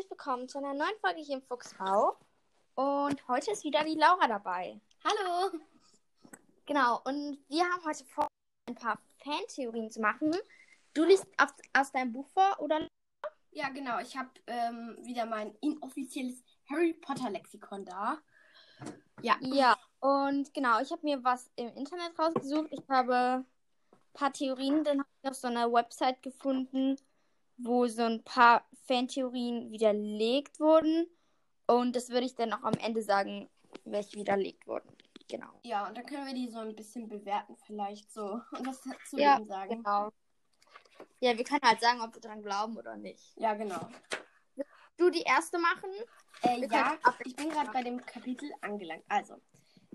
Herzlich willkommen zu einer neuen Folge hier im Fuchsbau. Und heute ist wieder die Laura dabei. Hallo. Genau, und wir haben heute vor, ein paar Fantheorien zu machen. Du liest aus, aus deinem Buch vor, oder? Ja, genau. Ich habe ähm, wieder mein inoffizielles Harry Potter Lexikon da. Ja. Ja, und genau, ich habe mir was im Internet rausgesucht. Ich habe ein paar Theorien, dann habe ich auf so einer Website gefunden, wo so ein paar Fantheorien widerlegt wurden. Und das würde ich dann auch am Ende sagen, welche widerlegt wurden. Genau. Ja, und dann können wir die so ein bisschen bewerten, vielleicht so. Und was zu ja, sagen. Genau. Ja, wir können halt sagen, ob wir dran glauben oder nicht. Ja, genau. Du die erste machen? Äh, ja, ich bin gerade bei dem Kapitel angelangt. Also,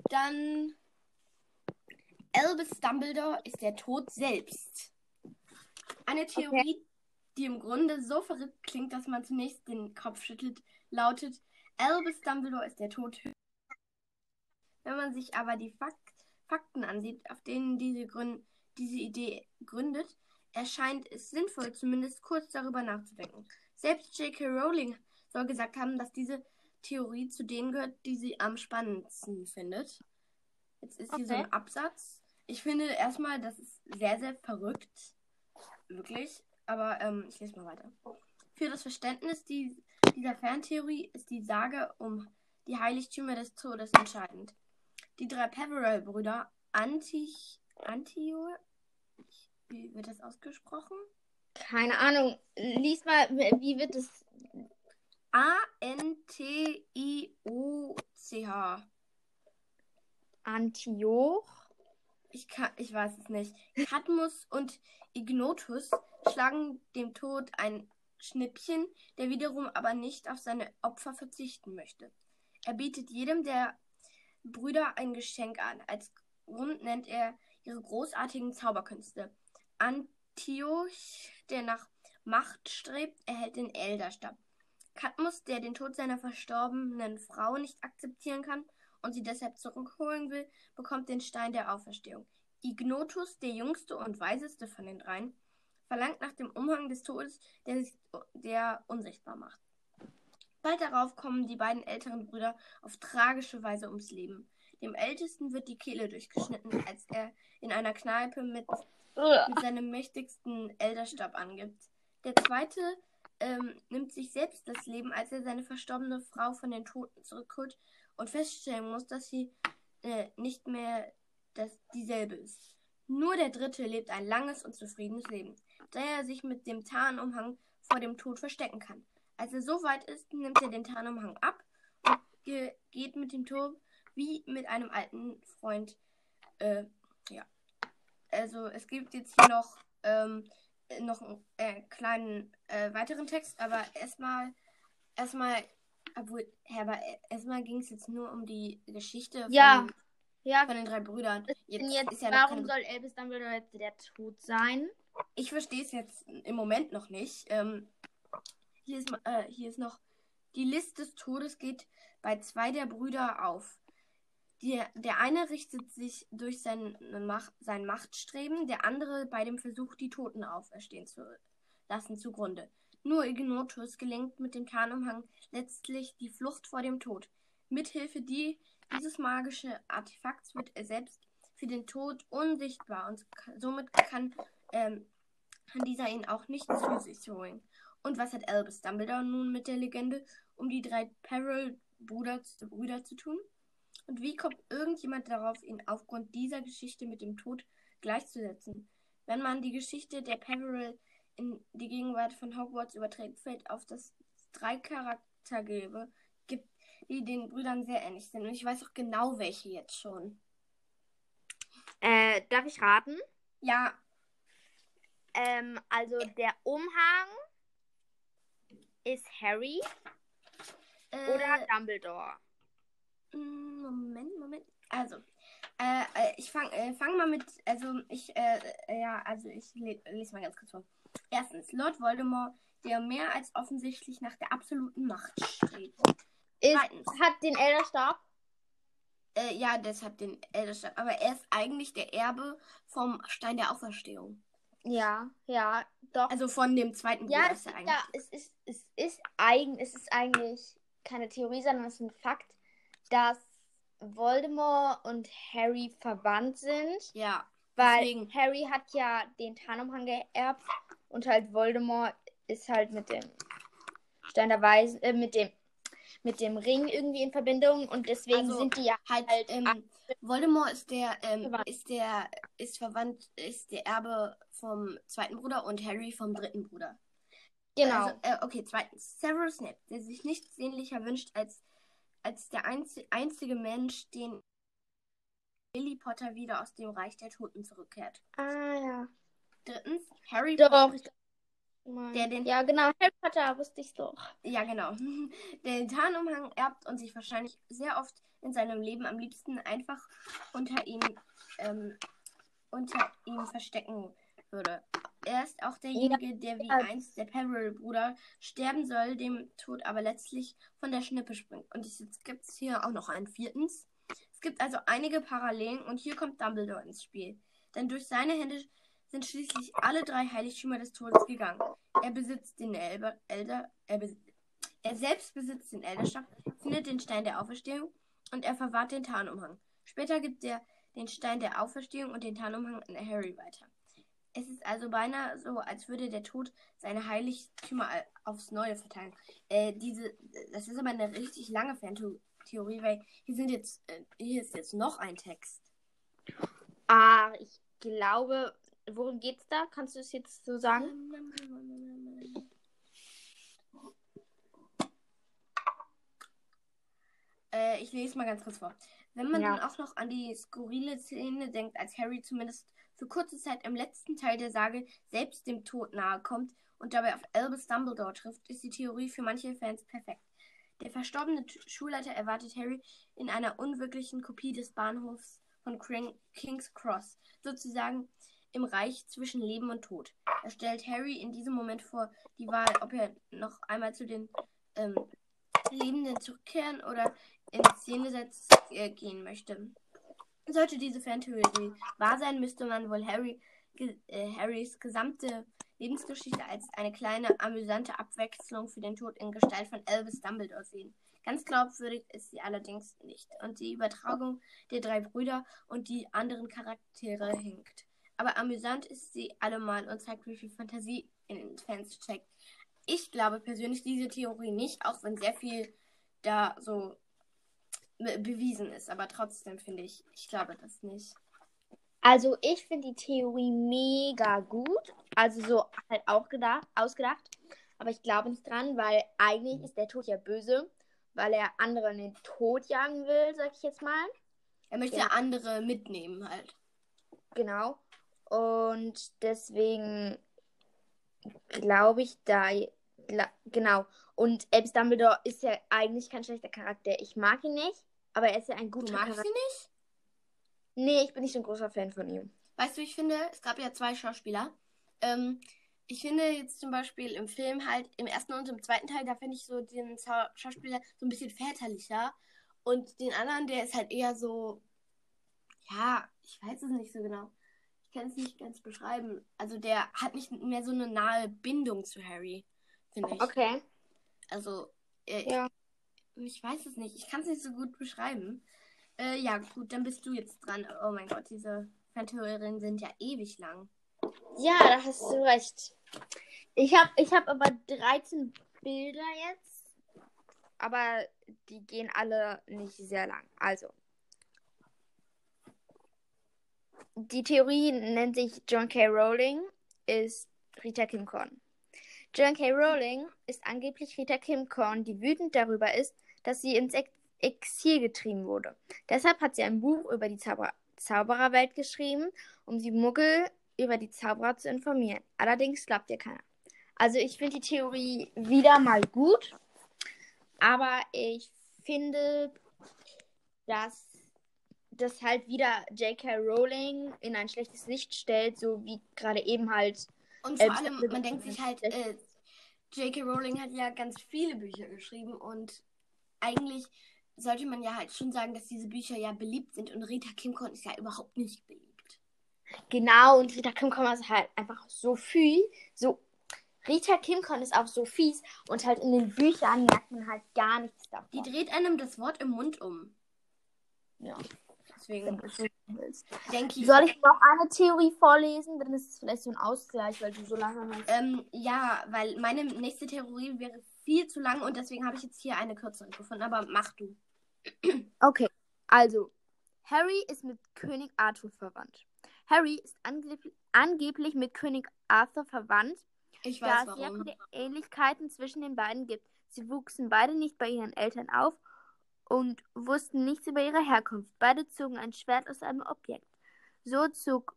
dann. Albus Dumbledore ist der Tod selbst. Eine Theorie, die im Grunde so verrückt klingt, dass man zunächst den Kopf schüttelt, lautet: Albus Dumbledore ist der Tod. Wenn man sich aber die Fak Fakten ansieht, auf denen diese, Grün diese Idee gründet, erscheint es sinnvoll, zumindest kurz darüber nachzudenken. Selbst J.K. Rowling soll gesagt haben, dass diese Theorie zu denen gehört, die sie am spannendsten findet. Jetzt ist hier so ein Okay. Absatz. Ich finde erstmal, das ist sehr, sehr verrückt. Wirklich. Aber ähm, ich lese mal weiter. Für das Verständnis die, dieser Ferntheorie ist die Sage um die Heiligtümer des Todes entscheidend. Die drei Peverell-Brüder Antich, Antio, wie wird das ausgesprochen? Keine Ahnung. Lies mal, wie wird es. A-N-T-I-O-C-H. Antioch? Ich, kann, ich weiß es nicht. Cadmus und Ignotus schlagen dem Tod ein Schnippchen, der wiederum aber nicht auf seine Opfer verzichten möchte. Er bietet jedem der Brüder ein Geschenk an. Als Grund nennt er ihre großartigen Zauberkünste. Antioch, der nach Macht strebt, erhält den Elderstab. Cadmus, der den Tod seiner verstorbenen Frau nicht akzeptieren kann und sie deshalb zurückholen will, bekommt den Stein der Auferstehung. Ignotus, der jüngste und weiseste von den dreien, verlangt nach dem Umhang des Todes, der sich der unsichtbar macht. Bald darauf kommen die beiden älteren Brüder auf tragische Weise ums Leben. Dem Ältesten wird die Kehle durchgeschnitten, als er in einer Kneipe mit, mit seinem mächtigsten Elderstab angibt. Der zweite ähm, nimmt sich selbst das Leben, als er seine verstorbene Frau von den Toten zurückholt und feststellen muss, dass sie äh, nicht mehr das, dieselbe ist. Nur der dritte lebt ein langes und zufriedenes Leben, da er sich mit dem Tarnumhang vor dem Tod verstecken kann. Als er so weit ist, nimmt er den Tarnumhang ab und ge geht mit dem Tod wie mit einem alten Freund. Äh, ja. Also es gibt jetzt hier noch, ähm, noch einen äh, kleinen äh, weiteren Text, aber erstmal, erstmal, obwohl, ja, aber erstmal ging es jetzt nur um die Geschichte von, Ja. Ja, von den drei Brüdern. jetzt, ist ja warum keine- soll Elvis Dumbledore jetzt der Tod sein? Ich verstehe es jetzt im Moment noch nicht. Ähm, hier, ist, äh, hier ist noch, die Liste des Todes geht bei zwei der Brüder auf. Die, der eine richtet sich durch sein, Macht, sein Machtstreben, der andere bei dem Versuch, die Toten auferstehen zu lassen, zugrunde. Nur Ignotus gelingt mit dem Tarnumhang letztlich die Flucht vor dem Tod. Mithilfe die, dieses magische Artefakts wird er selbst für den Tod unsichtbar und somit kann ähm, dieser ihn auch nicht zu sich holen. Und was hat Albus Dumbledore nun mit der Legende um die drei Peril-Brüder Brüder zu tun? Und wie kommt irgendjemand darauf, ihn aufgrund dieser Geschichte mit dem Tod gleichzusetzen? Wenn man die Geschichte der Peril in die Gegenwart von Hogwarts überträgt, fällt auf, dass es drei Charaktergebe gibt, die den Brüdern sehr ähnlich sind. Und ich weiß auch genau, welche jetzt schon. Äh, darf ich raten? Ja, Ähm, also der Umhang ist Harry äh, oder Dumbledore. Mm, Moment, Moment. Also, äh, äh, ich fange äh, fang mal mit, also ich, äh, äh, ja, also ich le lese mal ganz kurz vor. Erstens, Lord Voldemort, der mehr als offensichtlich nach der absoluten Macht strebt. Ist, Zweitens. hat den Elderstab. Äh, ja, deshalb den Elderstab. Aber er ist eigentlich der Erbe vom Stein der Auferstehung. Ja, ja, doch. Also von dem zweiten ja, Bruder es ist er eigentlich. ja, es ist, es ist eigen, es ist eigentlich keine Theorie, sondern es ist ein Fakt, dass Voldemort und Harry verwandt sind. Ja, Weil Deswegen. Harry hat ja den Tarnumhang geerbt und halt Voldemort ist halt mit dem Stein der Weisen, äh, mit dem mit dem Ring irgendwie in Verbindung und deswegen Also, sind die ja halt, halt ähm, Voldemort ist der, ähm, ist der, ist verwandt, ist der Erbe vom zweiten Bruder und Harry vom dritten Bruder. genau. Also, äh, okay, zweitens. Severus Snape, der sich nichts sehnlicher wünscht, als, als der einzi einzige Mensch, den Billy Potter wieder aus dem Reich der Toten zurückkehrt. ah ja. Drittens, Harry Doch. Potter. ich- Der den- ja, genau. Harry Potter wusste ich doch. Ja, genau. Der den Tarnumhang erbt und sich wahrscheinlich sehr oft in seinem Leben am liebsten einfach unter ihm, ähm, unter ihm verstecken würde. Er ist auch derjenige, der wie einst der Peril-Bruder sterben soll, dem Tod aber letztlich von der Schnippe springt. Und jetzt gibt es hier auch noch einen viertens. Es gibt also einige Parallelen und hier kommt Dumbledore ins Spiel. Denn durch seine Hände sind schließlich alle drei Heiligtümer des Todes gegangen. Er besitzt den Elber, Elder, er, bes er selbst besitzt den Elderstab, findet den Stein der Auferstehung und er verwahrt den Tarnumhang. Später gibt er den Stein der Auferstehung und den Tarnumhang an Harry weiter. Es ist also beinahe so, als würde der Tod seine Heiligtümer aufs Neue verteilen. Äh, diese, das ist aber eine richtig lange Fantheorie, weil hier sind jetzt, äh, hier ist jetzt noch ein Text. Ah, ich glaube, worum geht's da? Kannst du es jetzt so sagen? Äh, ich lese mal ganz kurz vor. Wenn man Ja. dann auch noch an die skurrile Szene denkt, als Harry zumindest für kurze Zeit im letzten Teil der Sage selbst dem Tod nahe kommt und dabei auf Albus Dumbledore trifft, ist die Theorie für manche Fans perfekt. Der verstorbene Schulleiter erwartet Harry in einer unwirklichen Kopie des Bahnhofs von King's Cross, sozusagen im Reich zwischen Leben und Tod. Er stellt Harry in diesem Moment vor die Wahl, ob er noch einmal zu den ähm, Lebenden zurückkehren oder ins Jenseits äh, gehen möchte. Sollte diese Fantheorie wahr sein, müsste man wohl Harry, ge äh, Harrys gesamte Lebensgeschichte als eine kleine, amüsante Abwechslung für den Tod in Gestalt von Albus Dumbledore sehen. Ganz glaubwürdig ist sie allerdings nicht und die Übertragung der drei Brüder und die anderen Charaktere hinkt. Aber amüsant ist sie allemal und zeigt, wie viel Fantasie in den Fans steckt. Ich glaube persönlich diese Theorie nicht, auch wenn sehr viel da so be- bewiesen ist. Aber trotzdem finde ich, ich glaube das nicht. Also ich finde die Theorie mega gut. Also so halt auch gedacht, ausgedacht. Aber ich glaube nicht dran, weil eigentlich ist der Tod ja böse, weil er andere in den Tod jagen will, sag ich jetzt mal. Er möchte Ja. andere mitnehmen halt. Genau. Und deswegen glaube ich da. Genau. Und Albus Dumbledore ist ja eigentlich kein schlechter Charakter. Ich mag ihn nicht, aber er ist ja ein Du guter magst Charakter. sie nicht? Nee, ich bin nicht so ein großer Fan von ihm. Weißt du, ich finde, es gab ja zwei Schauspieler. Ähm, ich finde jetzt zum Beispiel im Film halt, im ersten und im zweiten Teil, da finde ich so den Schau- Schauspieler so ein bisschen väterlicher. Und den anderen, der ist halt eher so, ja, ich weiß es nicht so genau. Ich kann es nicht ganz beschreiben. Also der hat nicht mehr so eine nahe Bindung zu Harry, finde ich. Okay. Also, äh, Ja. ich weiß es nicht. Ich kann es nicht so gut beschreiben. Äh, ja, gut, dann bist du jetzt dran. Oh mein Gott, diese Fantheorien sind ja ewig lang. Ja, da hast du recht. Ich habe ich hab aber 13 Bilder jetzt. Aber die gehen alle nicht sehr lang. Also. Die Theorie nennt sich John K. Rowling, ist Rita Kimcorn. John K. Rowling ist angeblich Rita Kimcorn, die wütend darüber ist, dass sie ins Ex Exil getrieben wurde. Deshalb hat sie ein Buch über die Zauber Zaubererwelt geschrieben, um die Muggel über die Zauberer zu informieren. Allerdings glaubt ihr keiner. Also ich finde die Theorie wieder mal gut, aber ich finde, dass das halt wieder J.K. Rowling in ein schlechtes Licht stellt, so wie gerade eben halt. Und Äh, vor allem, das- man denkt sich halt, äh, J.K. Rowling hat ja ganz viele Bücher geschrieben und eigentlich sollte man ja halt schon sagen, dass diese Bücher ja beliebt sind und Rita Kimcorn ist ja überhaupt nicht beliebt. Genau, und Rita Kimcon ist halt einfach so viel, so. Rita Kimcon ist auch so fies und halt in den Büchern merkt man halt gar nichts davon. Die dreht einem das Wort im Mund um. Ja. Deswegen Wenn du so willst. denke ich. Soll ich noch eine Theorie vorlesen? Dann ist es vielleicht so ein Ausgleich, weil du so lange hast. Ähm, ja, weil meine nächste Theorie wäre viel zu lang und deswegen habe ich jetzt hier eine kürzere gefunden. Aber mach du. Okay, also Harry ist mit König Arthur verwandt. Harry ist angeblich, angeblich mit König Arthur verwandt, Ich da weiß es sehr warum. viele Ähnlichkeiten zwischen den beiden gibt. Sie wuchsen beide nicht bei ihren Eltern auf und wussten nichts über ihre Herkunft. Beide zogen ein Schwert aus einem Objekt. So zog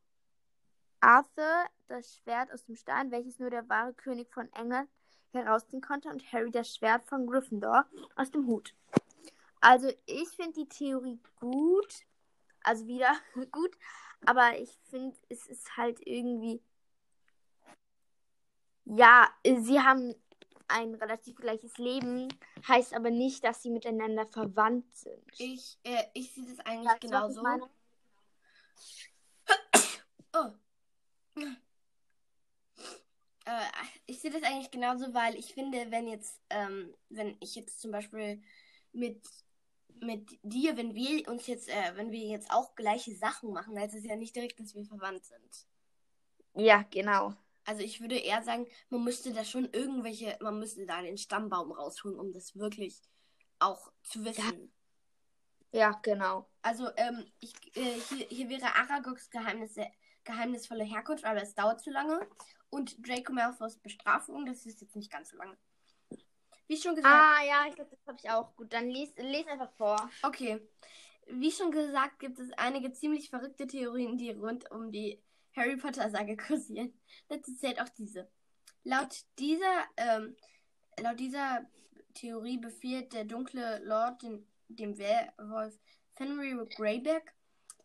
Arthur das Schwert aus dem Stein, welches nur der wahre König von England herausziehen konnte, und Harry das Schwert von Gryffindor aus dem Hut. Also ich finde die Theorie gut, also wieder gut, aber ich finde, es ist halt irgendwie, ja, sie haben ein relativ gleiches Leben, heißt aber nicht, dass sie miteinander verwandt sind. Ich, äh, ich sehe das eigentlich Weißt genauso. Oh. Äh, ich sehe das eigentlich genauso, weil ich finde, wenn jetzt, ähm, wenn ich jetzt zum Beispiel mit, mit dir, wenn wir uns jetzt, äh, wenn wir jetzt auch gleiche Sachen machen, heißt es ja nicht direkt, dass wir verwandt sind. Ja, genau. Also ich würde eher sagen, man müsste da schon irgendwelche, man müsste da den Stammbaum rausholen, um das wirklich auch zu wissen. Ja, genau. Also, ähm, ich, äh, hier, hier wäre Aragogs Geheimnisse, geheimnisvolle Herkunft, aber es dauert zu lange. Und Draco Malfoys Bestrafung, das ist jetzt nicht ganz so lange. Wie schon gesagt, Ah, ja, ich glaube, das habe ich auch. Gut, dann lies, lies einfach vor. okay. Wie schon gesagt, gibt es einige ziemlich verrückte Theorien, die rund um die Harry Potter-Sage kursieren. Dazu zählt auch diese. Laut dieser, ähm, laut dieser Theorie befiehlt der dunkle Lord den, dem Werwolf Fenrir Greyback,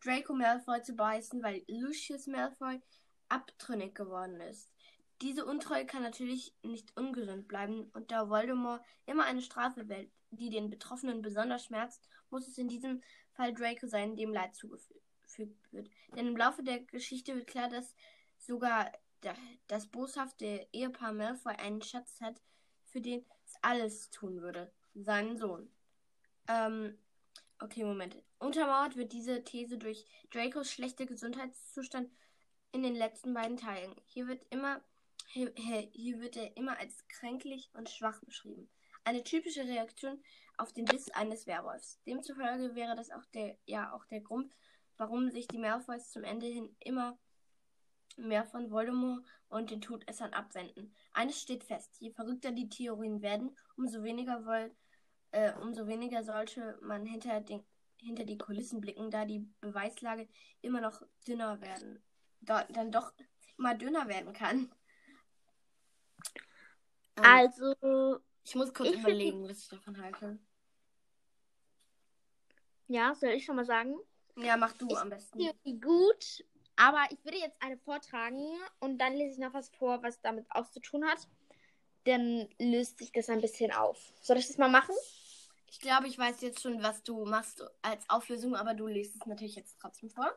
Draco Malfoy zu beißen, weil Lucius Malfoy abtrünnig geworden ist. Diese Untreue kann natürlich nicht ungesund bleiben und da Voldemort immer eine Strafe wählt, die den Betroffenen besonders schmerzt, muss es in diesem Fall Draco sein, dem Leid zugefügt wird. Denn im Laufe der Geschichte wird klar, dass sogar da- das boshafte Ehepaar Malfoy einen Schatz hat, für den es alles tun würde. Seinen Sohn. Ähm, okay, Moment. Untermauert wird diese These durch Dracos schlechter Gesundheitszustand in den letzten beiden Teilen. Hier wird immer hier hier wird er immer als kränklich und schwach beschrieben. Eine typische Reaktion auf den Biss eines Werwolfs. Demzufolge wäre das auch der ja auch der Grund, warum sich die Malfoys zum Ende hin immer mehr von Voldemort und den Todessern abwenden. Eines steht fest: Je verrückter die Theorien werden, umso weniger woll, äh, umso weniger sollte man hinter den hinter die Kulissen blicken, da die Beweislage immer noch dünner werden, da, dann doch immer dünner werden kann. Ähm, Also, ich muss kurz ich find überlegen, was ich davon halte. ja, soll ich schon mal sagen? Ja, mach du Ich am besten. Theorie gut, aber ich würde jetzt eine vortragen und dann lese ich noch was vor, was damit auch zu tun hat. Dann löst sich das ein bisschen auf. Soll ich das mal machen? Ich glaube, ich weiß jetzt schon, was du machst als Auflösung, aber du liest es natürlich jetzt trotzdem vor.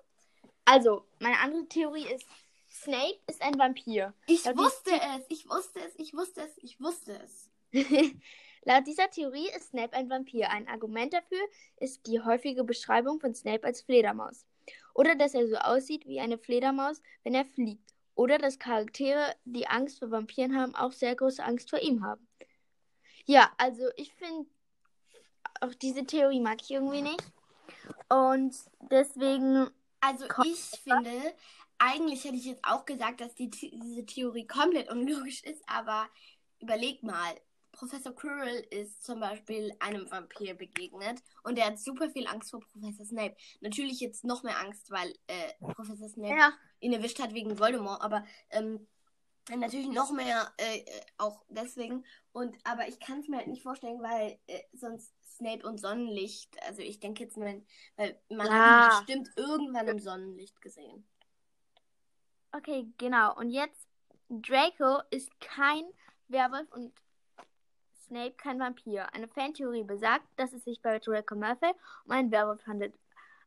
Also, meine andere Theorie ist, Snape ist ein Vampir. Ich die- wusste es, ich wusste es, ich wusste es, ich wusste es. Laut dieser Theorie ist Snape ein Vampir. Ein Argument dafür ist die häufige Beschreibung von Snape als Fledermaus. Oder dass er so aussieht wie eine Fledermaus, wenn er fliegt. Oder dass Charaktere, die Angst vor Vampiren haben, auch sehr große Angst vor ihm haben. Ja, also ich finde, auch diese Theorie mag ich irgendwie nicht. Und deswegen, Also ich finde, eigentlich hätte ich jetzt auch gesagt, dass die, diese Theorie komplett unlogisch ist, aber überleg mal. Professor Quirrell ist zum Beispiel einem Vampir begegnet und er hat super viel Angst vor Professor Snape. Natürlich jetzt noch mehr Angst, weil äh, Professor Snape ja, ihn erwischt hat wegen Voldemort, aber ähm, natürlich noch mehr äh, äh, auch deswegen. Und aber ich kann es mir halt nicht vorstellen, weil äh, sonst Snape und Sonnenlicht, also ich denke jetzt, wenn, weil man Ja. hat ihn bestimmt irgendwann im Sonnenlicht gesehen. okay, genau. Und jetzt, Draco ist kein Werwolf und Snape kein Vampir. Eine Fantheorie besagt, dass es sich bei Draco Malfoy um einen Werwolf handelt.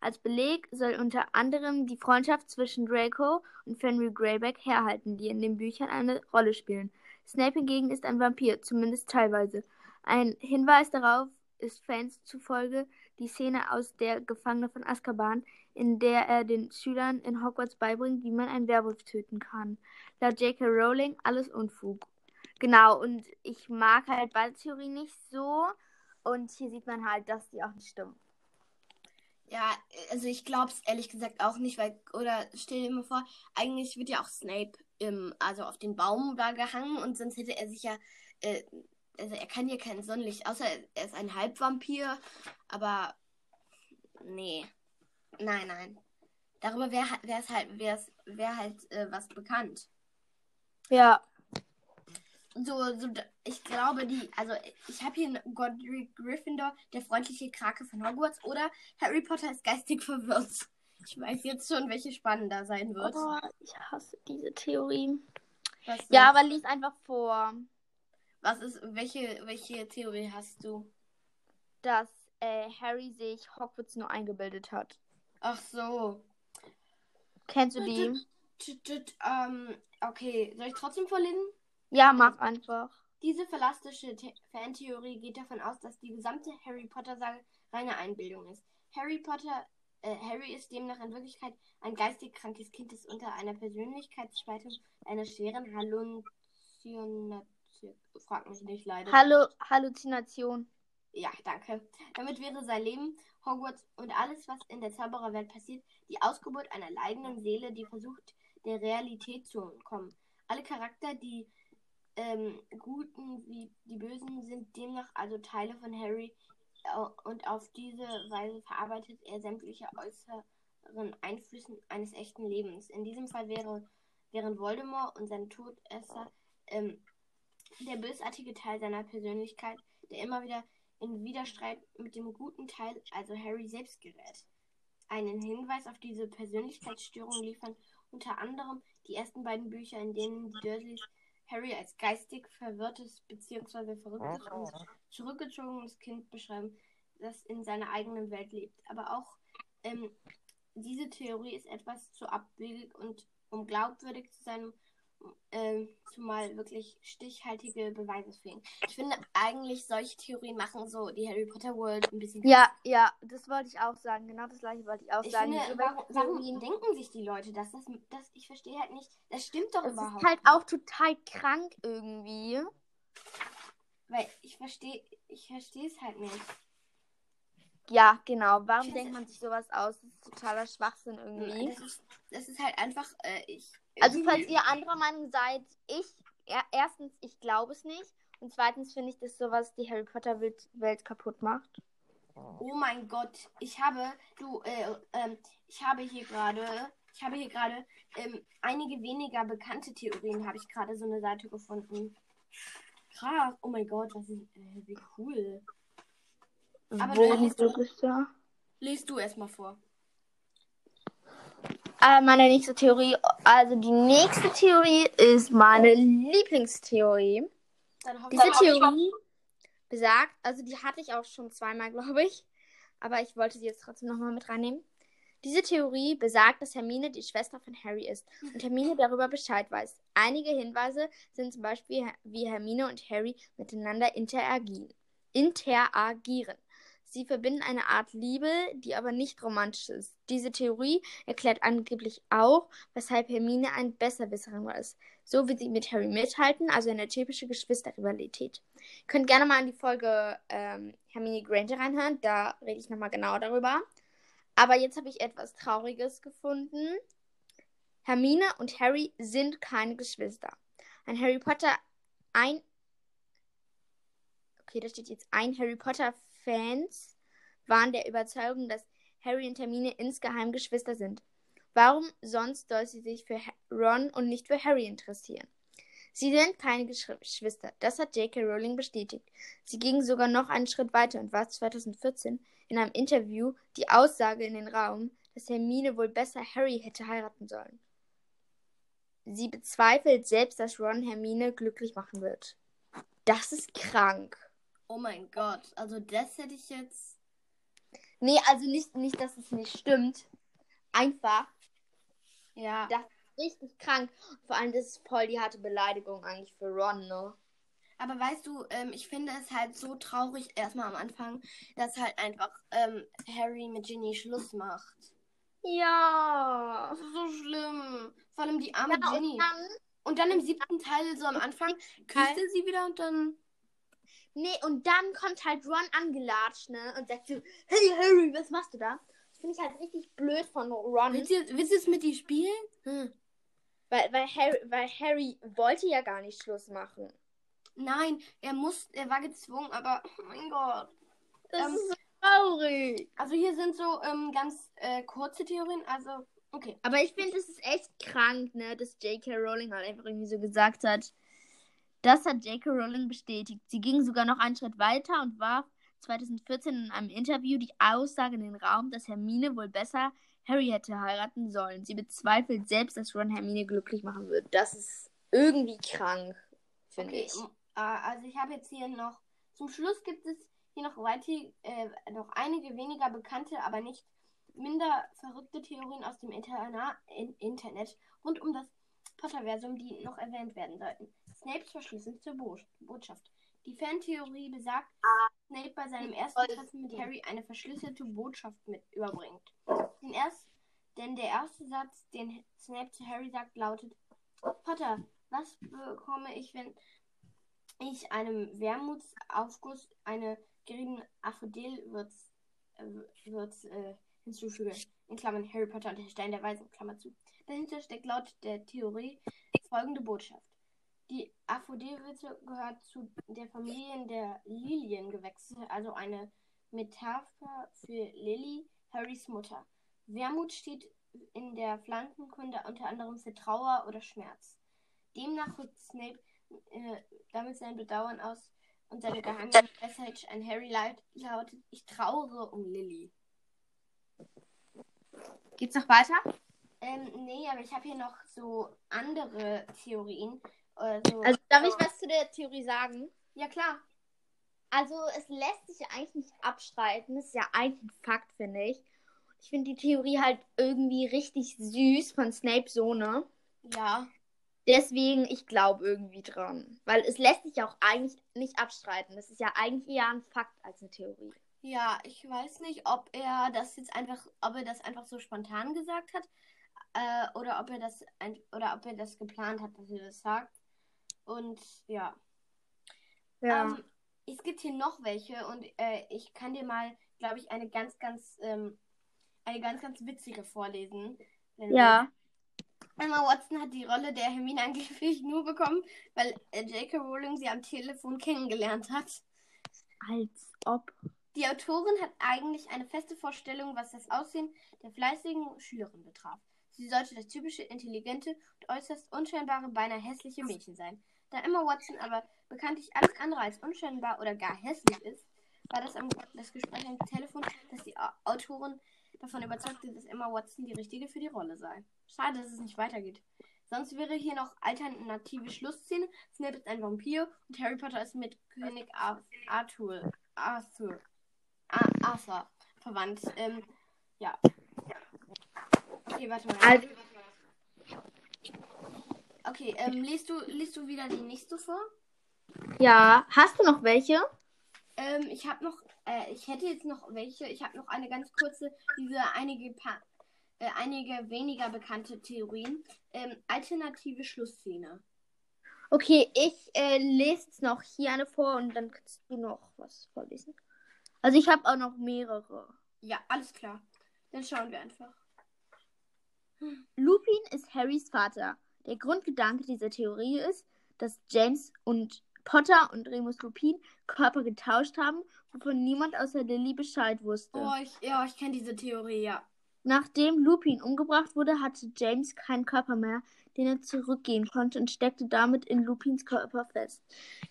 Als Beleg soll unter anderem die Freundschaft zwischen Draco und Fenrir Greyback herhalten, die in den Büchern eine Rolle spielen. Snape hingegen ist ein Vampir, zumindest teilweise. Ein Hinweis darauf ist Fans zufolge die Szene aus Der Gefangene von Azkaban, in der er den Schülern in Hogwarts beibringt, wie man einen Werwolf töten kann. Laut J.K. Rowling alles Unfug. Genau, und ich mag halt beide Theorien nicht so. Und hier sieht man halt, dass die auch nicht stimmen. Ja, also ich glaube es ehrlich gesagt auch nicht, weil, oder stell dir mal vor, eigentlich wird ja auch Snape im, also auf den Baum da gehangen und sonst hätte er sich ja, äh, also er kann ja kein Sonnenlicht, außer er ist ein Halbvampir, aber nee. Nein, nein. Darüber wäre es halt, wäre wär halt äh, was bekannt. Ja. So, so, ich glaube, die, also ich habe hier Godric Gryffindor, der freundliche Krake von Hogwarts, oder Harry Potter ist geistig verwirrt. Ich weiß jetzt schon, welche spannender sein wird. Oh, ich hasse diese Theorie. ja, aber lies einfach vor. Was ist, welche, welche Theorie hast du? Dass äh, Harry sich Hogwarts nur eingebildet hat. Ach so. Kennst du die? Ähm, okay, soll ich trotzdem vorlesen? Ja, mach einfach. Diese verlastische Fantheorie geht davon aus, dass die gesamte Harry Potter-Sage reine Einbildung ist. Harry Potter, äh, Harry ist demnach in Wirklichkeit ein geistig krankes Kind, das unter einer Persönlichkeitsspaltung einer schweren Halluzination, frag mich nicht leider. Hallo, Halluzination. Ja, danke. Damit wäre sein Leben, Hogwarts und alles, was in der Zaubererwelt passiert, die Ausgeburt einer leidenden Seele, die versucht, der Realität zu entkommen. Alle Charakter, die ähm, Guten wie die Bösen, sind demnach also Teile von Harry und auf diese Weise verarbeitet er sämtliche äußeren Einflüsse eines echten Lebens. In diesem Fall wäre, wären Voldemort und sein Todesser ähm, der bösartige Teil seiner Persönlichkeit, der immer wieder in Widerstreit mit dem guten Teil, also Harry selbst gerät. Einen Hinweis auf diese Persönlichkeitsstörung liefern unter anderem die ersten beiden Bücher, in denen die Dursleys Harry als geistig verwirrtes bzw. verrücktes und zurückgezogenes Kind beschreiben, das in seiner eigenen Welt lebt. Aber auch ähm, diese Theorie ist etwas zu abwegig und um glaubwürdig zu sein, äh, zumal wirklich stichhaltige Beweise fehlen. Ich finde eigentlich solche Theorien machen so die Harry Potter World ein bisschen. Ja, ja, das wollte ich auch sagen. Genau das gleiche wollte ich auch ich sagen. Finde, warum, warum denken sich die Leute das? das, das ich verstehe halt nicht. Das stimmt doch das überhaupt. Das ist halt nicht. auch total krank irgendwie. Weil ich verstehe, ich verstehe es halt nicht. Ja, genau. Warum denkt man sich sowas aus? Das ist totaler Schwachsinn irgendwie. Das ist, das ist halt einfach, äh, ich. Also, falls ihr anderer Meinung seid, ich, er, erstens, ich glaube es nicht. Und zweitens finde ich, dass sowas die Harry Potter Welt kaputt macht. Oh mein Gott, ich habe, du, äh, ähm, ich habe hier gerade, ich habe hier gerade ähm, einige weniger bekannte Theorien, habe ich gerade so eine Seite gefunden. Krass, oh mein Gott, was ist, äh, wie cool. Aber Wo liest du das da? Lies du erstmal vor. Äh, meine nächste Theorie, also die nächste Theorie ist meine Lieblingstheorie. Diese Theorie besagt, also die hatte ich auch schon zweimal, glaube ich, aber ich wollte sie jetzt trotzdem nochmal mit reinnehmen. Diese Theorie besagt, dass Hermine die Schwester von Harry ist und Hermine darüber Bescheid weiß. Einige Hinweise sind zum Beispiel, wie Hermine und Harry miteinander interagieren. interagieren. Sie verbinden eine Art Liebe, die aber nicht romantisch ist. Diese Theorie erklärt angeblich auch, weshalb Hermine ein Besserwisserin ist. So wird sie mit Harry mithalten, also eine typische Geschwisterrivalität. Ihr könnt gerne mal in die Folge ähm, Hermine Granger reinhören, da rede ich nochmal genauer darüber. Aber jetzt habe ich etwas Trauriges gefunden. Hermine und Harry sind keine Geschwister. Ein Harry Potter, ein. Okay, da steht jetzt ein Harry Potter Fans waren der Überzeugung, dass Harry und Hermine insgeheim Geschwister sind. Warum sonst soll sie sich für Ron und nicht für Harry interessieren? Sie sind keine Geschwister, das hat J.K. Rowling bestätigt. Sie ging sogar noch einen Schritt weiter und warf 2014 in einem Interview die Aussage in den Raum, dass Hermine wohl besser Harry hätte heiraten sollen. Sie bezweifelt selbst, dass Ron Hermine glücklich machen wird. Das ist krank. Oh mein Gott, also das hätte ich jetzt. Nee, also nicht, nicht, dass es nicht stimmt. Einfach. Ja. Das ist richtig krank. Vor allem, das ist voll die harte Beleidigung eigentlich für Ron, ne? Aber weißt du, ähm, ich finde es halt so traurig, erstmal am Anfang, dass halt einfach ähm, Harry mit Ginny Schluss macht. Ja. Das ist so schlimm. Vor allem die arme ja Ginny. und dann, Und dann im siebten Teil, so am Anfang, küsst er sie wieder und dann. Nee, und dann kommt halt Ron angelatscht, ne? Und sagt so, hey Harry, was machst du da? Das finde ich halt richtig blöd von Ron. Willst du, willst du es mit dir spielen? Hm. Weil, weil, Harry, weil Harry wollte ja gar nicht Schluss machen. Nein, er muss, er war gezwungen, aber oh mein Gott. Das Ähm, ist so traurig. Also hier sind so ähm, ganz äh, kurze Theorien. Also, okay. Aber ich finde, es ist echt krank, ne, dass J.K. Rowling halt einfach irgendwie so gesagt hat. Das hat J.K. Rowling bestätigt. Sie ging sogar noch einen Schritt weiter und warf 2014 in einem Interview die Aussage in den Raum, dass Hermine wohl besser Harry hätte heiraten sollen. Sie bezweifelt selbst, dass Ron Hermine glücklich machen wird. Das ist irgendwie krank, finde okay. ich. äh, also ich habe jetzt hier noch, zum Schluss gibt es hier noch weiter, äh, noch einige weniger bekannte, aber nicht minder verrückte Theorien aus dem Interna in Internet rund um das Potterversum, die noch erwähnt werden sollten. Snapes Verschlüssel zur Bo Botschaft. Die Fantheorie besagt, dass Snape bei seinem ersten Treffen mit Harry eine verschlüsselte Botschaft mit überbringt. Den erst, denn der erste Satz, den Snape zu Harry sagt, lautet: Potter, was bekomme ich, wenn ich einem Wermutsaufguss eine geriebene Aphodel-Würz äh, äh, hinzufüge? In Klammern Harry Potter und der Stein der Weisen, Klammer zu. Dahinter steckt laut der Theorie folgende Botschaft. Die Aphodel-Würze gehört zu der Familie der Liliengewächse, also eine Metapher für Lily, Harrys Mutter. Wermut steht in der Pflanzenkunde unter anderem für Trauer oder Schmerz. Demnach rückt Snape äh, damit sein Bedauern aus und seine geheime Message an Harry laut, lautet: Ich trauere um Lily. Geht's noch weiter? Ähm, nee, aber ich habe hier noch so andere Theorien. Also, Also, darf ich was zu der Theorie sagen? ja, klar. Also, es lässt sich ja eigentlich nicht abstreiten. Das ist ja eigentlich ein Fakt, finde ich. Ich finde die Theorie halt irgendwie richtig süß von Snape Sohne. Ja. Deswegen, ich glaube irgendwie dran. Weil es lässt sich ja auch eigentlich nicht abstreiten. Das ist ja eigentlich eher ein Fakt als eine Theorie. Ja, ich weiß nicht, ob er das jetzt einfach, ob er das einfach so spontan gesagt hat, äh, oder ob er das ein, oder ob er das geplant hat, dass er das sagt. Und ja. Ähm, es gibt hier noch welche und äh, ich kann dir mal, glaube ich, eine ganz, ganz, ähm, eine ganz, ganz witzige vorlesen. Ja. Emma Watson hat die Rolle der Hermine angeblich nur bekommen, weil äh, J.K. Rowling sie am Telefon kennengelernt hat. Als ob. Die Autorin hat eigentlich eine feste Vorstellung, was das Aussehen der fleißigen Schülerin betraf. Sie sollte das typische, intelligente und äußerst unscheinbare, beinahe hässliche Mädchen sein. Da Emma Watson aber bekanntlich alles andere als unscheinbar oder gar hässlich ist, war das, am, das Gespräch am Telefon, dass die Au- Autorin davon überzeugte, dass Emma Watson die richtige für die Rolle sei. Schade, dass es nicht weitergeht. Sonst wäre hier noch alternative Schlussszene. Snape ist ein Vampir und Harry Potter ist mit König Ar Arthur, Arthur, Ar Arthur verwandt. Ähm, ja. Okay, warte mal. Also, Okay, ähm, liest du, liest du wieder die nächste vor? ja. Hast du noch welche? Ähm, ich habe noch, äh, ich hätte jetzt noch welche. Ich habe noch eine ganz kurze, diese einige, pa äh, einige weniger bekannte Theorien. Ähm, alternative Schlussszene. Okay, ich äh, lese jetzt noch hier eine vor und dann kannst du noch was vorlesen. Also ich habe auch noch mehrere. Ja, alles klar. Dann schauen wir einfach. Lupin ist Harrys Vater. Der Grundgedanke dieser Theorie ist, dass James und Potter und Remus Lupin Körper getauscht haben, wovon niemand außer Lily Bescheid wusste. Oh, ich, ja, ich kenne diese Theorie, ja. Nachdem Lupin umgebracht wurde, hatte James keinen Körper mehr, den er zurückgehen konnte und steckte damit in Lupins Körper fest.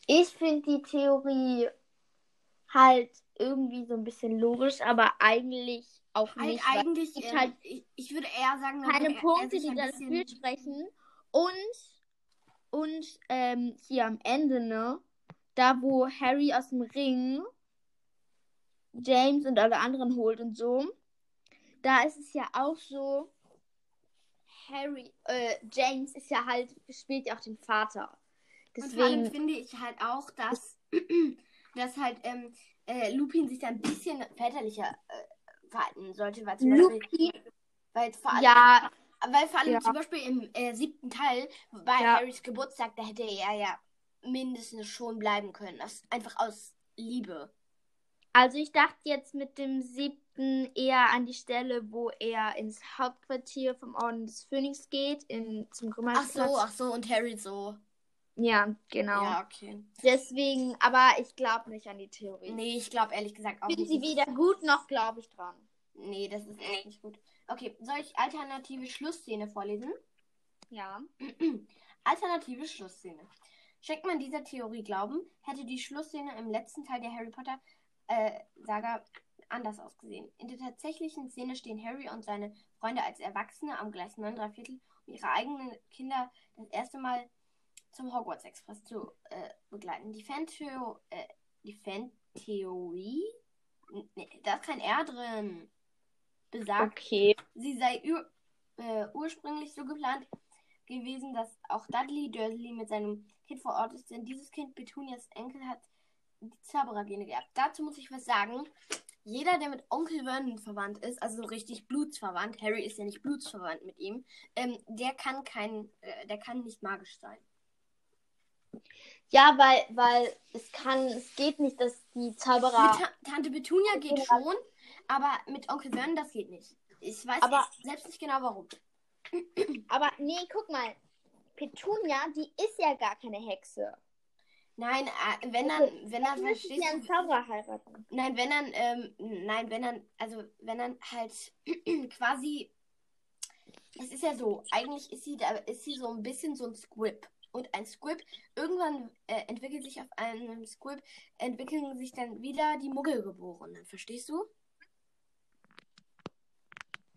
Ich finde die Theorie halt irgendwie so ein bisschen logisch, aber eigentlich auch nicht. weil eigentlich, ähm, halt ich, ich würde eher sagen, keine Punkte, die dafür sprechen. Und, und ähm, hier am Ende, ne? Da, wo Harry aus dem Ring James und alle anderen holt und so, da ist es ja auch so, Harry, äh, James ist ja halt, spielt ja auch den Vater. Deswegen und vor allem finde ich halt auch, dass, dass halt ähm, äh, Lupin sich da ein bisschen väterlicher äh, verhalten sollte, weil zum Lupin, Beispiel, weil vor allem, ja, weil vor allem ja. zum Beispiel im äh, siebten Teil bei ja. Harrys Geburtstag, da hätte er ja mindestens schon bleiben können, das, einfach aus Liebe. Also ich dachte jetzt mit dem siebten eher an die Stelle, wo er ins Hauptquartier vom Orden des Phönix geht, in, zum Ach so, ach so, und Harry so. Ja, genau. Ja, okay. Deswegen, aber ich glaube nicht an die Theorie. Nee, ich glaube ehrlich gesagt auch Bin nicht. Bin sie weder gut noch glaube ich dran. Nee, das ist echt nicht gut. Okay, soll ich alternative Schlussszene vorlesen? Ja. alternative Schlussszene. Schenkt man dieser Theorie Glauben, hätte die Schlussszene im letzten Teil der Harry Potter äh, Saga anders ausgesehen. In der tatsächlichen Szene stehen Harry und seine Freunde als Erwachsene am Gleis 9 3 Viertel, um ihre eigenen Kinder das erste Mal zum Hogwarts Express zu äh, begleiten. Die Fantheorie, äh, die Fantheorie, nee, da ist kein R drin, besagt, okay. sie sei ur, äh, ursprünglich so geplant gewesen, dass auch Dudley Dursley mit seinem Kind vor Ort ist, denn dieses Kind Petunias Enkel hat die Zauberergene geerbt. Dazu muss ich was sagen. Jeder, der mit Onkel Vernon verwandt ist, also so richtig blutsverwandt, Harry ist ja nicht blutsverwandt mit ihm, ähm, der kann kein, äh, der kann nicht magisch sein. Ja, weil, weil es kann, es geht nicht, dass die Zauberer. Mit Ta Tante Petunia geht schon, aber mit Onkel Vernon das geht nicht. Ich weiß aber, selbst nicht genau warum. Aber nee, guck mal. Petunia, die ist ja gar keine Hexe. Nein, äh, wenn dann, wenn dann verstehst du. einen Zauberer heiraten. Nein, wenn dann, ähm, nein, wenn dann, also wenn dann halt quasi. Es ist ja so, eigentlich ist sie da, ist sie so ein bisschen so ein Squib. Und ein Squib, irgendwann äh, entwickelt sich auf einem Squib, entwickeln sich dann wieder die Muggelgeborenen. Verstehst du?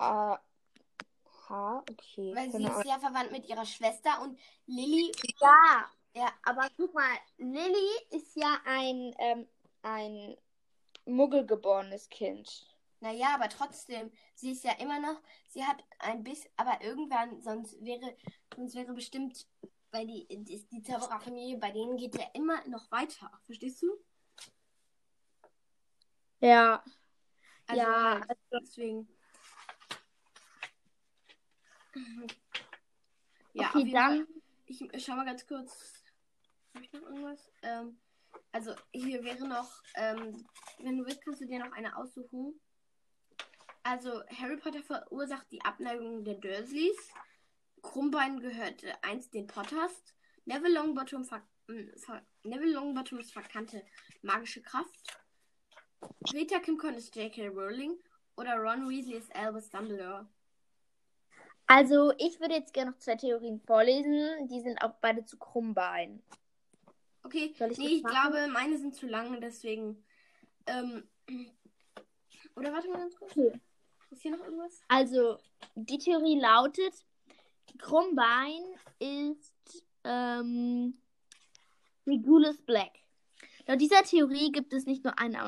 Ah. Ha, okay. Weil sie ist ja verwandt mit ihrer Schwester und Lilly. Ja, ja, aber guck mal, Lilly ist ja ein, ähm, ein muggelgeborenes Kind. Naja, aber trotzdem, sie ist ja immer noch, sie hat ein bisschen, aber irgendwann, sonst wäre, sonst wäre bestimmt, weil die, die, die Zaubererfamilie, bei denen geht ja immer noch weiter. Verstehst du? Ja. Also ja, halt, also deswegen. Ja, okay, dann. Fall. Ich schau mal ganz kurz. Habe ich noch irgendwas? Ähm, also hier wäre noch, ähm, wenn du willst, kannst du dir noch eine aussuchen. Also Harry Potter verursacht die Abneigung der Dursleys. Krummbein gehörte einst den Potters. Neville Longbottom ver ver Neville Longbottoms verkannte magische Kraft. Rita Kimcon ist J.K. Rowling oder Ron Weasley ist Albus Dumbledore. Also, ich würde jetzt gerne noch zwei Theorien vorlesen. Die sind auch beide zu Krummbein. Okay, Soll ich nee, ich glaube, meine sind zu lang, deswegen. Ähm, oder warte mal ganz kurz. Okay. Ist hier noch irgendwas? Also, die Theorie lautet, Krummbein ist ähm, Regulus Black. Laut dieser Theorie gibt es nicht nur, ein,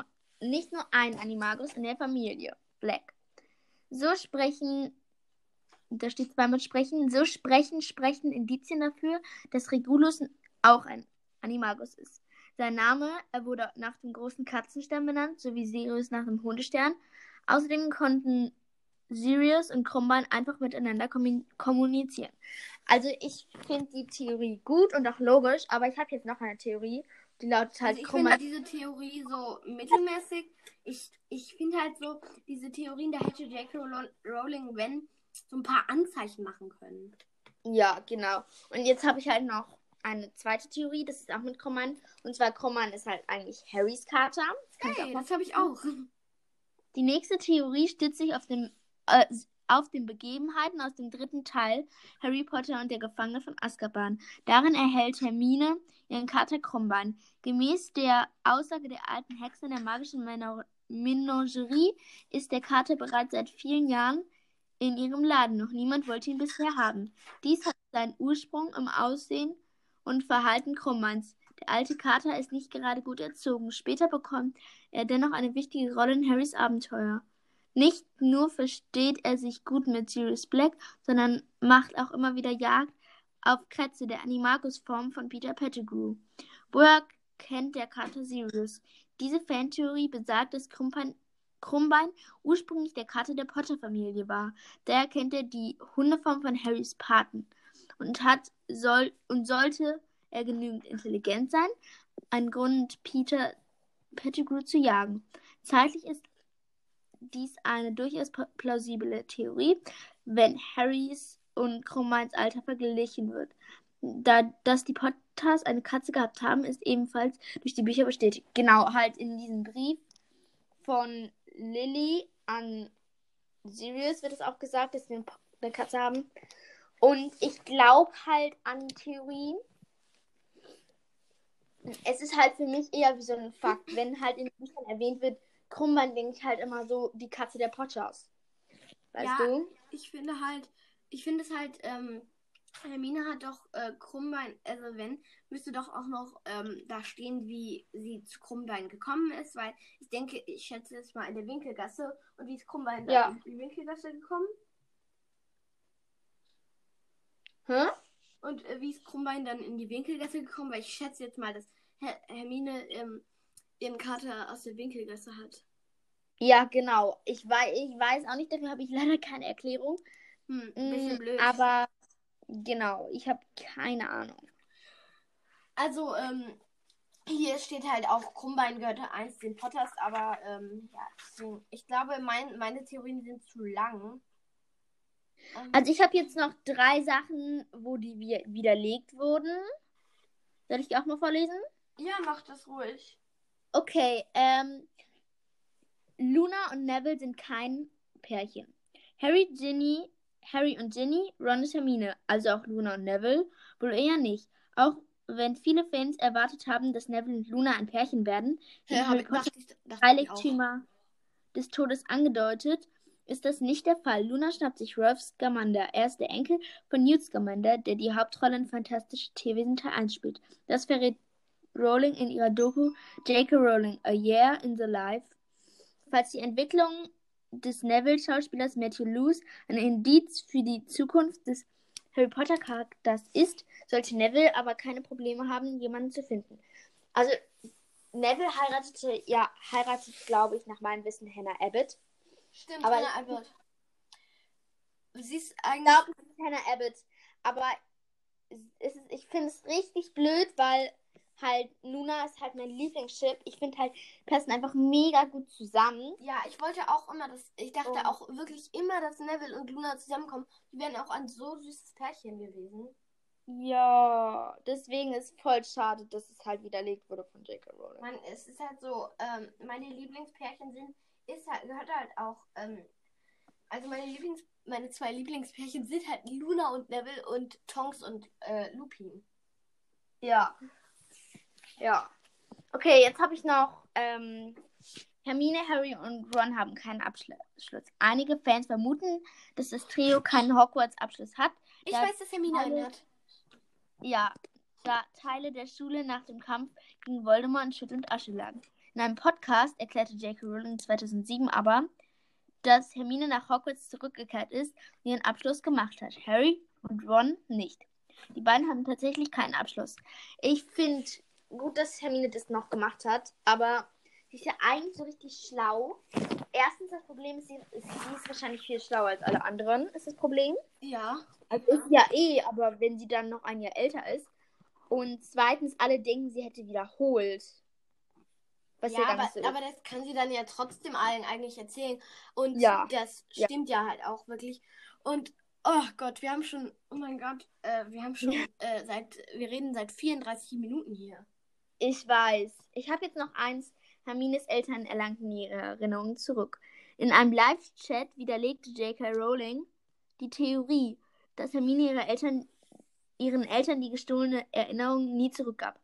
nicht nur einen Animagus in der Familie Black. So sprechen, da steht zweimal sprechen, so sprechen, sprechen Indizien dafür, dass Regulus auch ein Animagus ist. Sein Name er wurde nach dem großen Katzenstern benannt, sowie Sirius nach dem Hundestern. Außerdem konnten Sirius und Krummbein einfach miteinander kommunizieren. Also ich finde die Theorie gut und auch logisch, aber ich habe jetzt noch eine Theorie, die lautet halt also ich finde diese Theorie so mittelmäßig. Ich, ich finde halt so, diese Theorien, da hätte J.K. Rowling, wenn, so ein paar Anzeichen machen können. Ja, genau. Und jetzt habe ich halt noch eine zweite Theorie, das ist auch mit Kromman. Und zwar Kromman ist halt eigentlich Harrys Kater. Das, hey, das habe ich auch. Die nächste Theorie stützt sich auf, dem, äh, auf den Begebenheiten aus dem dritten Teil Harry Potter und der Gefangene von Azkaban. Darin erhält Hermine ihren Kater Krombein. Gemäß der Aussage der alten Hexe in der magischen Menagerie ist der Kater bereits seit vielen Jahren in ihrem Laden. Noch niemand wollte ihn bisher haben. Dies hat seinen Ursprung im Aussehen und Verhalten Krummanns. Der alte Kater ist nicht gerade gut erzogen. Später bekommt er dennoch eine wichtige Rolle in Harrys Abenteuer. Nicht nur versteht er sich gut mit Sirius Black, sondern macht auch immer wieder Jagd auf Kretze, der Animagus-Form von Peter Pettigrew. Woher kennt der Kater Sirius? Diese Fantheorie besagt, dass Krummbein, Krummbein ursprünglich der Kater der Potter-Familie war. Daher kennt er die Hundeform von Harrys Paten und hat soll und sollte er genügend intelligent sein, einen Grund, Peter Pettigrew zu jagen. Zeitlich ist dies eine durchaus plausible Theorie, wenn Harrys und Krummbeins Alter verglichen wird. Da, dass die Potters eine Katze gehabt haben, ist ebenfalls durch die Bücher bestätigt. Genau, halt in diesem Brief von Lily an Sirius wird es auch gesagt, dass sie eine Katze haben. Und ich glaube halt an Theorien. Es ist halt für mich eher wie so ein Fakt. Wenn halt in den Büchern erwähnt wird, Krummbein denke ich halt immer so die Katze der Potters. Weißt ja, du? Ich finde halt, ich finde es halt, ähm, Hermine hat doch äh, Krummbein, also wenn, müsste doch auch noch ähm, da stehen, wie sie zu Krummbein gekommen ist, weil ich denke, ich schätze jetzt mal in der Winkelgasse und wie ist Krummbein ja. in die Winkelgasse gekommen? Hä? Und äh, wie ist Krummbein dann in die Winkelgasse gekommen? Weil ich schätze jetzt mal, dass Her Hermine ähm, ihren Kater aus der Winkelgasse hat. Ja, genau. Ich weiß, ich weiß auch nicht, dafür habe ich leider keine Erklärung. Hm, ein bisschen mm, blöd. Aber genau, ich habe keine Ahnung. Also, ähm, hier steht halt auch, Krummbein gehörte einst den Potters, aber ähm, ja, deswegen, ich glaube, mein, meine Theorien sind zu lang. Ähm, also ich habe jetzt noch drei Sachen, wo die widerlegt wurden. Soll ich die auch mal vorlesen? Ja, mach das ruhig. Okay, ähm, Luna und Neville sind kein Pärchen. Harry, Ginny, Harry und Ginny, Ron und Hermine, also auch Luna und Neville, wohl eher nicht. Auch wenn viele Fans erwartet haben, dass Neville und Luna ein Pärchen werden, ja, Harry Potter Heiligtümer des Todes angedeutet, ist das nicht der Fall. Luna schnappt sich Rolf Scamander. Er ist der Enkel von Newt Scamander, der die Hauptrolle in Fantastische Tierwesen Teil 1 spielt. Das verrät Rowling in ihrer Doku J.K. Rowling, A Year in the Life. Falls die Entwicklung des Neville-Schauspielers Matthew Luce ein Indiz für die Zukunft des Harry Potter-Charakters ist, sollte Neville aber keine Probleme haben, jemanden zu finden. Also, Neville heiratete, ja, heiratet, glaube ich, nach meinem Wissen Hannah Abbott. Stimmt, aber Hannah Abbott. Sie ist eigentlich. Ich glaube, es ist Hannah Abbott. Aber ist, ich finde es richtig blöd, weil halt Luna ist halt mein Lieblingschip. Ich finde halt, passen einfach mega gut zusammen. Ja, ich wollte auch immer, dass ich dachte und auch wirklich immer, dass Neville und Luna zusammenkommen. Die wären auch ein so süßes Pärchen gewesen. Ja, deswegen ist voll schade, dass es halt widerlegt wurde von J.K. Rowling. Man, es ist halt so, ähm, meine Lieblingspärchen sind, ist halt, gehört halt auch, ähm, also meine Lieblings, meine zwei Lieblingspärchen sind halt Luna und Neville und Tonks und äh, Lupin. Ja. Ja. Okay, jetzt habe ich noch ähm, Hermine, Harry und Ron haben keinen Abschluss. Einige Fans vermuten, dass das Trio keinen Hogwarts-Abschluss hat. Ich weiß, dass Hermine einen hat. Ja, da Teile der Schule nach dem Kampf gegen Voldemort in Schutt und Asche lagen. In einem Podcast erklärte J.K. Rowling 2007 aber, dass Hermine nach Hogwarts zurückgekehrt ist und ihren Abschluss gemacht hat. Harry und Ron nicht. Die beiden haben tatsächlich keinen Abschluss. Ich finde gut, dass Hermine das noch gemacht hat, aber sie ist ja eigentlich so richtig schlau. Erstens, das Problem ist, sie ist, sie ist wahrscheinlich viel schlauer als alle anderen, ist das Problem. Ja. Also ist ja eh, aber wenn sie dann noch ein Jahr älter ist. Und zweitens, alle denken, sie hätte wiederholt. Was ja, aber, so aber das kann sie dann ja trotzdem allen eigentlich erzählen. Und ja. das stimmt ja. ja halt auch wirklich. Und Oh Gott, wir haben schon, oh mein Gott, äh, wir haben schon äh, seit, wir reden seit 34 Minuten hier. Ich weiß. Ich habe jetzt noch eins. Hermines Eltern erlangten ihre Erinnerungen zurück. In einem Live-Chat widerlegte J.K. Rowling die Theorie, dass Hermine ihre Eltern, ihren Eltern die gestohlene Erinnerung nie zurückgab.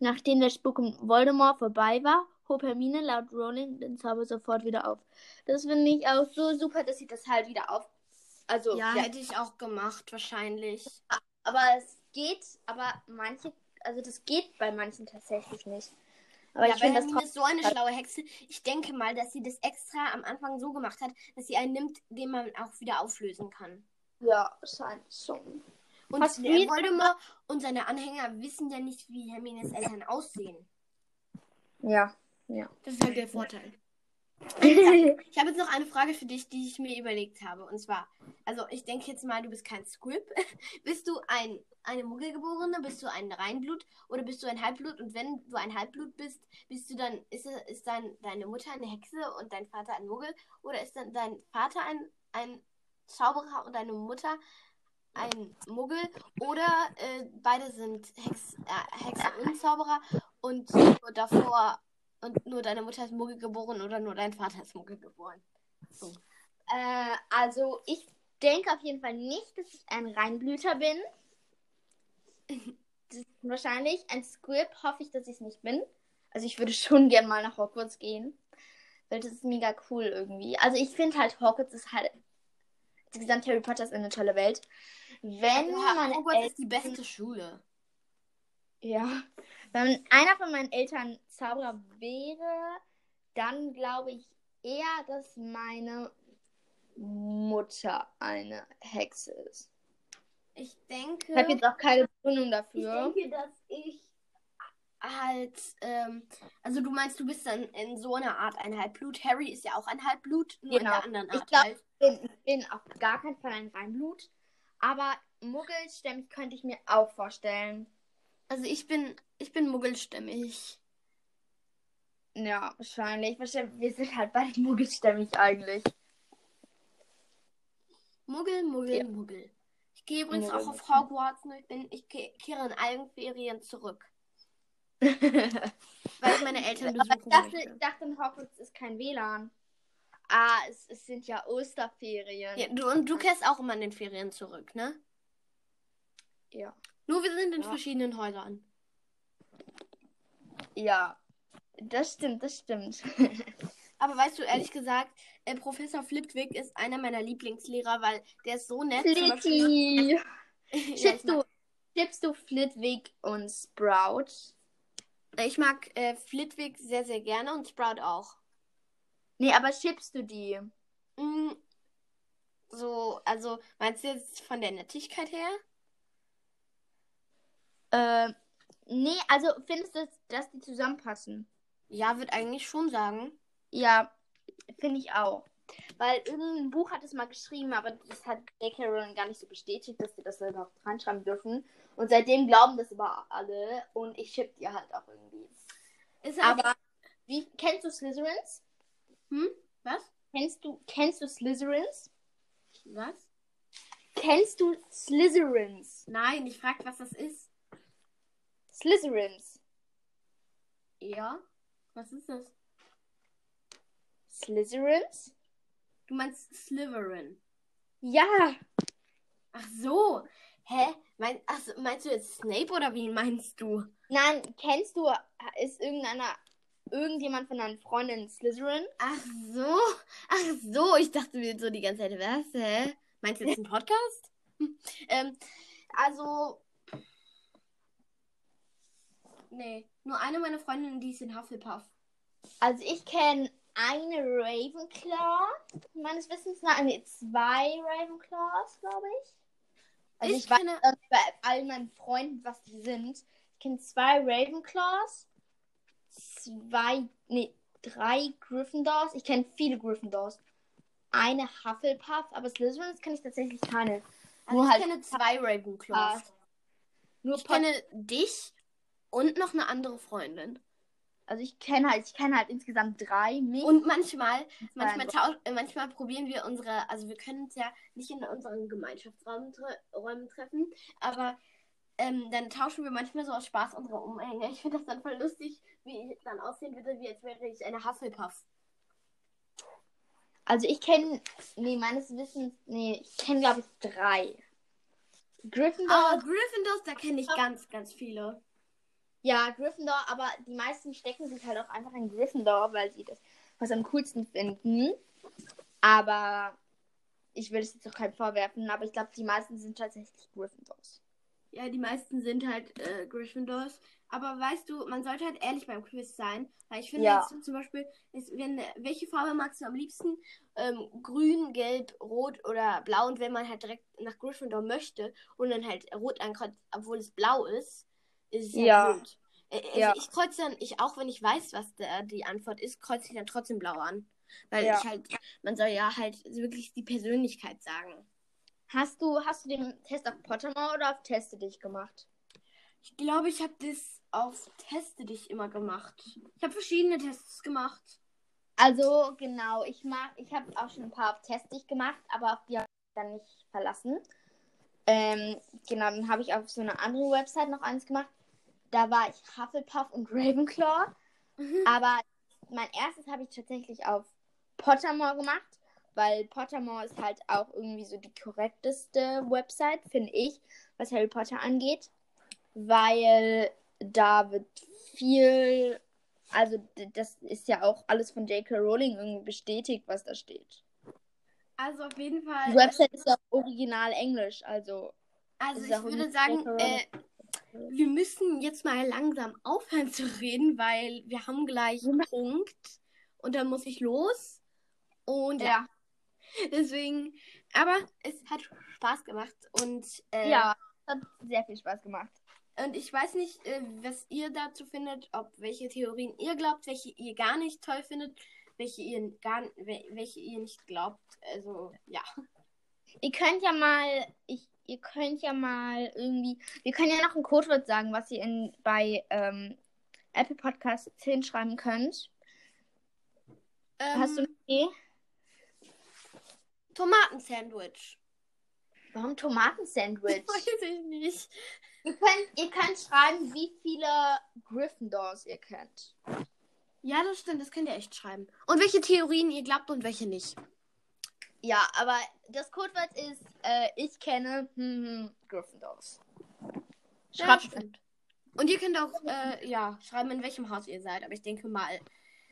Nachdem der Spuk um Voldemort vorbei war, hob Hermine laut Rowling den Zauber sofort wieder auf. Das finde ich auch so super, dass sie das halt wieder auf also, ja, ja, hätte ich auch gemacht, wahrscheinlich. Aber es geht, aber manche, also das geht bei manchen tatsächlich nicht. Aber ja, ich finde das Hermine ist so eine schlaue Hexe. Ich denke mal, dass sie das extra am Anfang so gemacht hat, dass sie einen nimmt, den man auch wieder auflösen kann. Ja, wahrscheinlich schon. Und Hast der Voldemort und seine Anhänger wissen ja nicht, wie Hermines Eltern aussehen. Ja, ja. Das ist halt der Vorteil. Ich habe jetzt noch eine Frage für dich, die ich mir überlegt habe. Und zwar, also ich denke jetzt mal, du bist kein Squib. bist du ein, eine Muggelgeborene? Bist du ein Reinblut? Oder bist du ein Halbblut? Und wenn du ein Halbblut bist, bist du dann, ist, ist dann deine Mutter eine Hexe und dein Vater ein Muggel? Oder ist dann dein Vater ein, ein Zauberer und deine Mutter ein Muggel? Oder äh, beide sind Hex, äh, Hexe und Zauberer und davor und nur deine Mutter ist Muggel geboren oder nur dein Vater ist Muggel geboren. Äh, also ich denke auf jeden Fall nicht, dass ich ein Reinblüter bin. Das ist wahrscheinlich ein Squib, hoffe ich, dass ich es nicht bin. Also ich würde schon gern mal nach Hogwarts gehen. Weil das ist mega cool irgendwie. Also ich finde halt, Hogwarts ist halt. Insgesamt Harry Potter ist eine tolle Welt. Wenn Ja, meine Hogwarts ist die beste Schule. Ja, wenn einer von meinen Eltern Zauberer wäre, dann glaube ich eher, dass meine Mutter eine Hexe ist. Ich denke, Ich habe jetzt auch keine Begründung ich dafür. denke, dass ich halt, ähm, also du meinst, du bist dann in so einer Art ein Halbblut. Harry ist ja auch ein Halbblut, nur in Genau. der anderen Ich Art glaub- halt. Ich bin, bin auf gar keinen Fall ein Reinblut. Aber Muggelstämmig könnte ich mir auch vorstellen. Also ich bin, ich bin muggelstämmig. Ja, wahrscheinlich. wahrscheinlich. Wir sind halt beide muggelstämmig eigentlich. Muggel, Muggel, Ja. Muggel. Ich gehe übrigens Muggel, auch auf. Hogwarts, nur ich bin, ich ke- kehre in allen Ferien zurück, weil ich meine Eltern ich besuchen dachte, möchte. ich dachte, in Hogwarts ist kein WLAN. Ah, es, es sind ja Osterferien. Ja, du, und du kehrst auch immer in den Ferien zurück, ne? Ja. Nur wir sind in Ja. verschiedenen Häusern. Ja, das stimmt, das stimmt. Aber weißt du, ehrlich gesagt, äh, Professor Flitwick ist einer meiner Lieblingslehrer, weil der ist so nett. Flitty! ich, Schippst du, schippst du Flitwick und Sprout? ich mag äh, Flitwick sehr, sehr gerne und Sprout auch. Nee, aber schippst du die? Mm, so, also, meinst du jetzt von der Nettigkeit her? Äh, nee, also findest du, dass die zusammenpassen? Ja, würde eigentlich schon sagen. Ja, finde ich auch. Weil irgendein Buch hat es mal geschrieben, aber das hat J.K. Rowling gar nicht so bestätigt, dass sie das da überhaupt reinschreiben dürfen. Und seitdem glauben das aber alle und ich schipp die halt auch irgendwie. Ist halt- Aber wie kennst du Slytherins? Hm? Was? Kennst du kennst du Slytherins? Was? Kennst du Slytherins? Nein, ich frage, was das ist. Slytherins. Ja? Was ist das? Slytherins? Du meinst Slytherin. Ja. Ach so. Hä? Mein, ach, meinst du jetzt Snape oder wie meinst du? Nein, kennst du ist irgendeiner irgendjemand von deinen Freundinnen Slytherin? Ach so. Ach so. Ich dachte mir so die ganze Zeit, was? Hä? Meinst du jetzt einen Podcast? Hm. ähm, also. Nee. Nur eine meiner Freundinnen, die ist in Hufflepuff. Also ich kenne eine Ravenclaw, meines Wissens nach. Nee, zwei Ravenclaws, glaube ich. Also ich, Ich weiß kenne- nicht bei all meinen Freunden, was die sind. Ich kenne zwei Ravenclaws, zwei, nee, drei Gryffindors. Ich kenne viele Gryffindors. Eine Hufflepuff, aber Slytherins kenne ich tatsächlich keine. Also Nur ich halt kenne zwei Ravenclaws. Nur Ich kenne dich und noch eine andere Freundin. also ich kenne halt, ich kenne halt insgesamt drei. Mich Und manchmal, manchmal, zwei. tau- äh, manchmal probieren wir unsere, also wir können uns ja nicht in unseren Gemeinschaftsräumen tre treffen, aber ähm, dann tauschen wir manchmal so aus Spaß unsere Umhänge. Ich finde das dann voll lustig, wie ich dann aussehen würde, wie als wäre ich eine Hufflepuff. Also ich kenne, nee, meines Wissens, nee, ich kenne glaube ich drei. Gryffindor, Aber Gryffindors, da kenne ich ganz, ganz viele. Ja, Gryffindor, aber die meisten stecken sich halt auch einfach in Gryffindor, weil sie das was am coolsten finden. Aber ich will es jetzt auch keinem vorwerfen, aber ich glaube, die meisten sind tatsächlich Gryffindors. Ja, die meisten sind halt äh, Gryffindors. Aber weißt du, man sollte halt ehrlich beim Quiz sein. Weil ich finde Ja. jetzt zum Beispiel, ist, wenn, welche Farbe magst du am liebsten? Ähm, grün, gelb, rot oder blau. Und wenn man halt direkt nach Gryffindor möchte und dann halt rot ankreuzt, obwohl es blau ist, ja, Ja. blöd. Äh, Also Ja. ich kreuze dann, ich auch wenn ich weiß, was der, die Antwort ist, kreuze ich dann trotzdem blau an. Weil Ja. ich halt, man soll ja halt wirklich die Persönlichkeit sagen. Hast du, hast du den Test auf Pottermore oder auf Teste dich gemacht? Ich glaube, ich habe das auf Teste dich immer gemacht. Ich habe verschiedene Tests gemacht. Also, genau, ich mach, ich habe auch schon ein paar auf Test dich gemacht, aber auf die habe ich dann nicht verlassen. Ähm, genau, dann habe ich auf so einer anderen Website noch eins gemacht. Da war ich Hufflepuff und Ravenclaw. Aber mein erstes habe ich tatsächlich auf Pottermore gemacht, weil Pottermore ist halt auch irgendwie so die korrekteste Website, finde ich, was Harry Potter angeht. Weil da wird viel, also das ist ja auch alles von J.K. Rowling irgendwie bestätigt, was da steht. Also auf jeden Fall. Die Website ist ja original Englisch, also also ich würde sagen, äh. Wir müssen jetzt mal langsam aufhören zu reden, weil wir haben gleich einen Punkt und dann muss ich los. Und ja, ja. deswegen. Aber es hat Spaß gemacht und äh, Ja, hat sehr viel Spaß gemacht. Und ich weiß nicht, äh, was ihr dazu findet, ob welche Theorien ihr glaubt, welche ihr gar nicht toll findet, welche ihr gar wel- welche ihr nicht glaubt. Also ja. Ihr könnt ja mal, ich, ihr könnt ja mal irgendwie, wir können ja noch ein Codewort sagen, was ihr in, bei ähm, Apple Podcasts hinschreiben könnt. Hast du eine Ähm, Idee? Tomatensandwich? Warum Tomatensandwich? Weiß ich nicht. ihr, könnt, ihr könnt schreiben, wie viele Gryffindors ihr kennt. Ja, das stimmt, das könnt ihr echt schreiben. Und welche Theorien ihr glaubt und welche nicht. Ja, aber das Codewort ist, äh, ich kenne hm, hm, Gryffindors. Ja, Schreibt stimmt. Und ihr könnt auch äh, ja, schreiben, in welchem Haus ihr seid. Aber ich denke mal,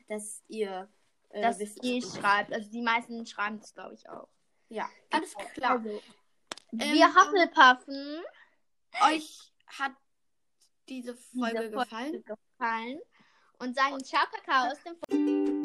dass ihr äh, dass wisst. ihr schreibt. Also die meisten schreiben es, glaube ich, auch. Ja, alles klar. Also, Ähm, wir Hufflepuffen. Euch hat diese Folge diese Folge gefallen? gefallen und sagen Ciao Kakao aus dem